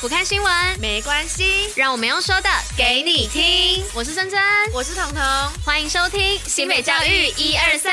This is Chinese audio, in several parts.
不看新闻没关系，让我们用说的给你听。我是珍珍，我是彤彤，欢迎收听新北教育一二三。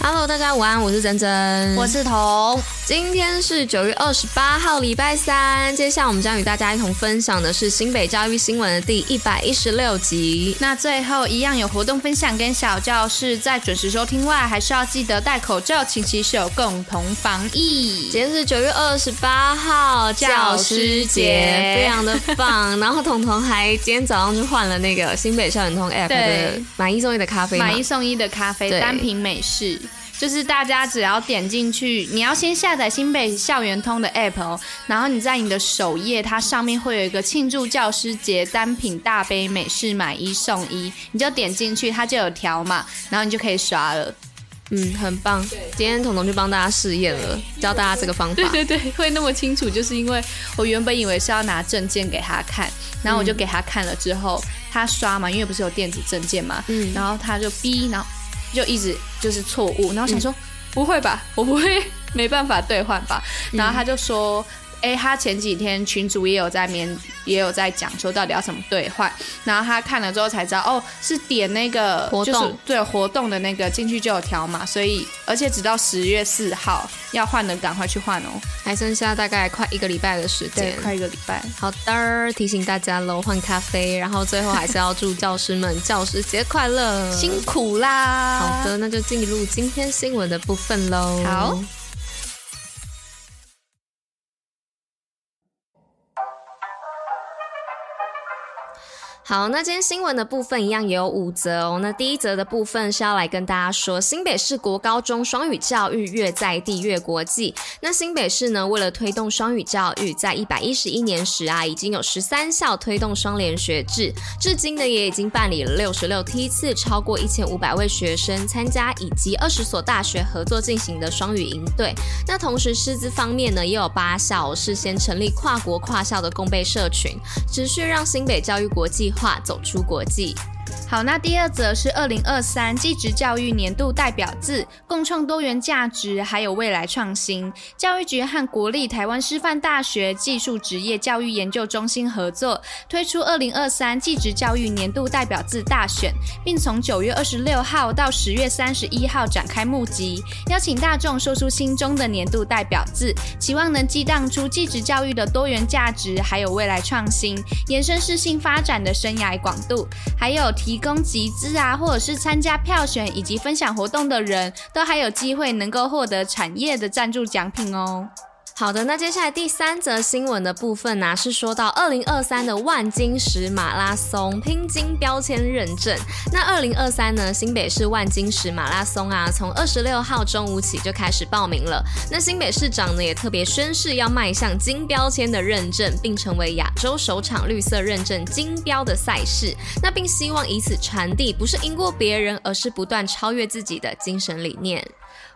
Hello，大家午安，我是珍珍，我是彤。今天是九月二十八号，礼拜三。接下来我们将与大家一同分享的是新北教育新闻的第一百一十六集。那最后一样有活动分享跟小教室，在准时收听外，还是要记得戴口罩、勤洗手，共同防疫。今天是九月二十八号，教师节，非常的棒。然后彤彤还今天早上就换了那个新北校园通 App 的买一送一的咖啡，买一送一的咖啡，单品美式。就是大家只要点进去，你要先下载新北校园通的 app 哦，然后你在你的首页，它上面会有一个庆祝教师节单品大杯美式买一送一，你就点进去，它就有条码，然后你就可以刷了。嗯，很棒。今天彤彤就帮大家试验了，教大家这个方法。对对对，会那么清楚，就是因为我原本以为是要拿证件给他看，然后我就给他看了之后，他刷嘛，因为不是有电子证件嘛，嗯，然后他就逼，然后。就一直就是错误，然后想说、嗯、不会吧，我不会没办法兑换吧，然后他就说。哎、欸，他前几天群主也有在面，也有在讲说到底要怎么兑换，然后他看了之后才知道，哦，是点那个活动，对活动的那个进去就有条码，所以而且直到十月四号要换的赶快去换哦，还剩下大概快一个礼拜的时间，快一个礼拜。好的，提醒大家喽，换咖啡，然后最后还是要祝教师们 教师节快乐，辛苦啦。好的，那就进入今天新闻的部分喽。好。好，那今天新闻的部分一样也有五则哦。那第一则的部分是要来跟大家说，新北市国高中双语教育越在地越国际。那新北市呢，为了推动双语教育，在一百一十一年时啊，已经有十三校推动双联学制，至今呢也已经办理了六十六梯次，超过一千五百位学生参加，以及二十所大学合作进行的双语营队。那同时师资方面呢，也有八校事先成立跨国跨校的共备社群，持续让新北教育国际化走出国际。好，那第二则是二零二三技职教育年度代表字，共创多元价值，还有未来创新。教育局和国立台湾师范大学技术职业教育研究中心合作，推出二零二三技职教育年度代表字大选，并从九月二十六号到十月三十一号展开募集，邀请大众说出心中的年度代表字，期望能激荡出技职教育的多元价值，还有未来创新，延伸适性发展的生涯广度，还有提。供集资啊，或者是参加票选以及分享活动的人都还有机会能够获得产业的赞助奖品哦。好的，那接下来第三则新闻的部分呢、是说到二零二三的万金石马拉松拼金标签认证。那二零二三呢，新北市万金石马拉松啊，从二十六号中午起就开始报名了。那新北市长呢，也特别宣誓要迈向金标签的认证，并成为亚洲首场绿色认证金标的赛事。那并希望以此传递，不是赢过别人，而是不断超越自己的精神理念。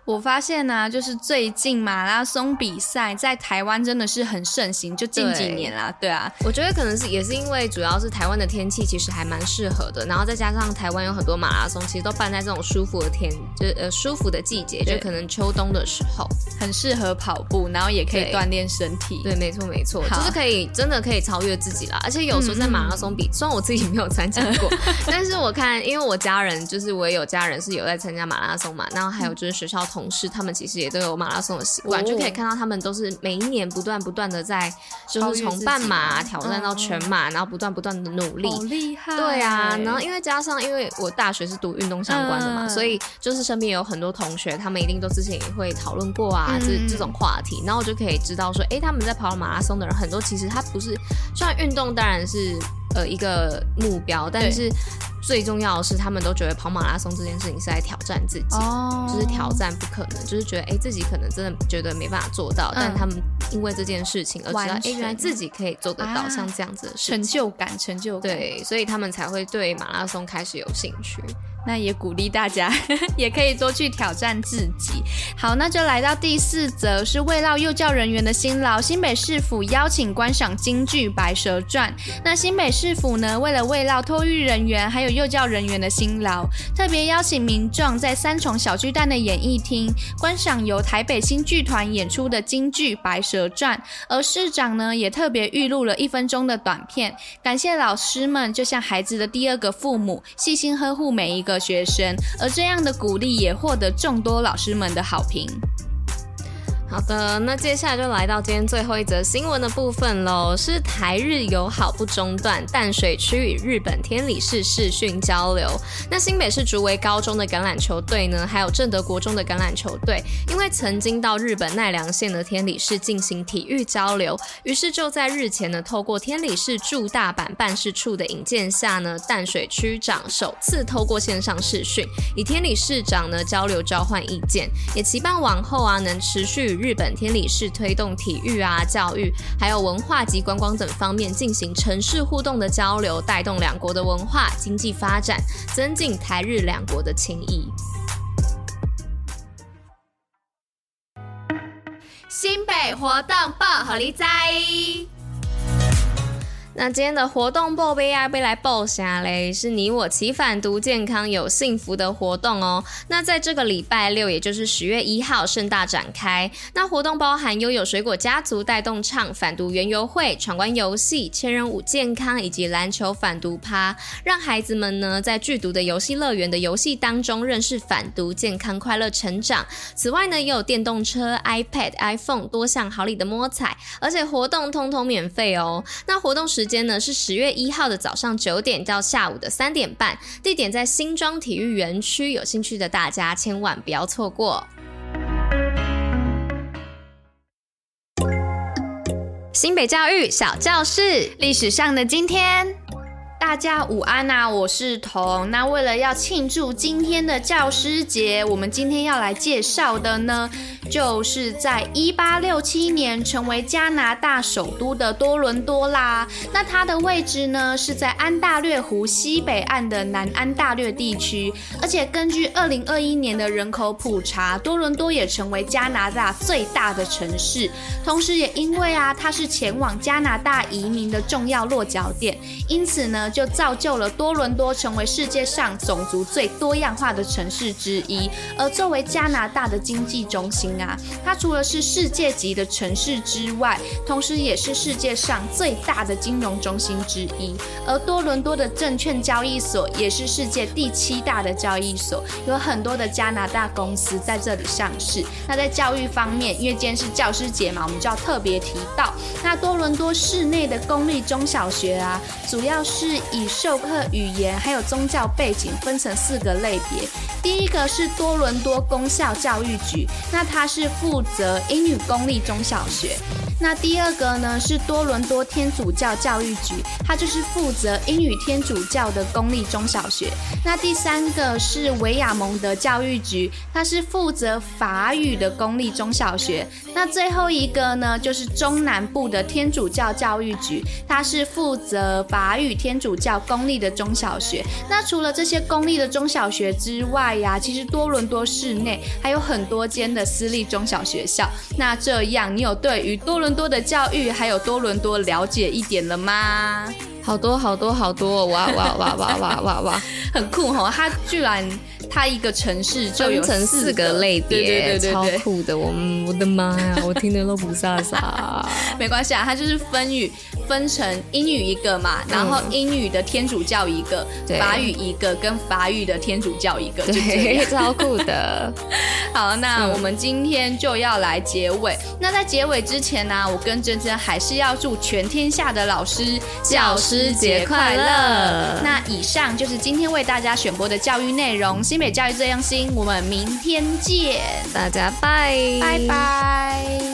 我发现呢、啊，就是最近马拉松比赛在台湾真的是很盛行，就近几年啦，对，对啊，我觉得可能是也是因为主要是台湾的天气其实还蛮适合的，然后再加上台湾有很多马拉松，其实都办在这种舒服的天，就是呃舒服的季节，就可能秋冬的时候，很适合跑步，然后也可以锻炼身体。对，对没错没错，就是可以真的可以超越自己啦。而且有时候在马拉松比，嗯、虽然我自己没有参加过，但是我看因为我家人就是我也有家人是有在参加马拉松嘛，然后还有就是学校同事他们其实也都有马拉松的习惯，哦、就可以看到他们都是每一年不断不断的在，就是从半马挑战到全马，嗯、然后不断不断的努力，好厉害！对啊，然后因为加上因为我大学是读运动相关的嘛，嗯、所以就是身边有很多同学，他们一定都之前也会讨论过啊，这、嗯、这种话题，然后我就可以知道说，哎，他们在跑马拉松的人很多，其实他不是，虽然运动当然是。呃，一个目标，但是最重要的是，他们都觉得跑马拉松这件事情是在挑战自己，哦、就是挑战不可能，就是觉得哎，自己可能真的觉得没办法做到，嗯、但他们因为这件事情而知道，哎全，原来自己可以做得到，像这样子的事情，成就感，成就感，对，所以他们才会对马拉松开始有兴趣。那也鼓励大家，也可以多去挑战自己。好，那就来到第四则，是慰劳幼教人员的辛劳。新北市府邀请观赏京剧《白蛇传》。那新北市府呢，为了慰劳托育人员还有幼教人员的辛劳，特别邀请民众在三重小巨蛋的演艺厅观赏由台北新剧团演出的京剧《白蛇》。而市长呢，也特别预录了一分钟的短片，感谢老师们就像孩子的第二个父母，细心呵护每一个学生，而这样的鼓励也获得众多老师们的好评。好的，那接下来就来到今天最后一则新闻的部分喽，是台日友好不中断，淡水区与日本天理市视讯交流。那新北市竹围高中的橄榄球队呢，还有正德国中的橄榄球队，因为曾经到日本奈良县的天理市进行体育交流，于是就在日前呢，透过天理市驻大阪办事处的引荐下呢，淡水区长首次透过线上视讯，与天理市长呢交流交换意见，也期盼往后啊能持续。日本天理市推动体育啊、教育，还有文化及观光等方面进行城市互动的交流，带动两国的文化经济发展，增进台日两国的情谊。新北活动报虎你知。那今天的活动报备啊，被来报下嘞，是你我齐反毒健康有幸福的活动哦。那在这个礼拜六，也就是十月一号，盛大展开。那活动包含悠游水果家族带动唱反毒园游会、闯关游戏、千人舞健康以及篮球反毒趴，让孩子们呢在剧毒的游戏乐园的游戏当中认识反毒健康、快乐成长。此外呢，也有电动车、iPad、iPhone 多项好礼的摸彩，而且活动通通免费哦。那活动时。时间呢是十月一号的早上九点到下午的三点半，地点在新庄体育园区，有兴趣的大家千万不要错过。新北教育小教室，历史上的今天。大家午安呐、啊，我是彤。那为了要庆祝今天的教师节，我们今天要来介绍的呢，就是在一八六七年成为加拿大首都的多伦多啦。那它的位置呢，是在安大略湖西北岸的南安大略地区。而且根据二零二一年的人口普查，多伦多也成为加拿大最大的城市。同时，也因为啊，它是前往加拿大移民的重要落脚点，因此呢。就造就了多伦多成为世界上种族最多样化的城市之一。而作为加拿大的经济中心啊，它除了是世界级的城市之外，同时也是世界上最大的金融中心之一。而多伦多的证券交易所也是世界第七大的交易所，有很多的加拿大公司在这里上市。那在教育方面，因为今天是教师节嘛，我们就要特别提到，那多伦多市内的公立中小学啊，主要是。以授课语言还有宗教背景分成四个类别。第一个是多伦多公校教育局，那它是负责英语公立中小学。那第二个呢是多伦多天主教教育局，它就是负责英语天主教的公立中小学。那第三个是维亚蒙德教育局，它是负责法语的公立中小学。那最后一个呢就是中南部的天主教教育局，它是负责法语天主教公立的中小学。那除了这些公立的中小学之外呀，其实多伦多市内还有很多间的私立中小学校。那这样你有对于多伦多的教育还有多伦多了解一点了吗？好多好多好多，哇哇哇哇哇哇哇，很酷吼！它居然。它一个城市就有成四个类别，对对对酷的！我我的妈呀，我听得都不飒飒。没关系啊，它就是分语分成英语一个嘛，然后英语的天主教一个，嗯、法语一个，跟法语的天主教一个，对，超酷的。好，那我们今天就要来结尾。嗯、那在结尾之前呢、啊，我跟珍珍还是要祝全天下的老师教师节快乐。那以上就是今天为大家选播的教育内容。新美教育这样新，我们明天见，大家拜拜拜。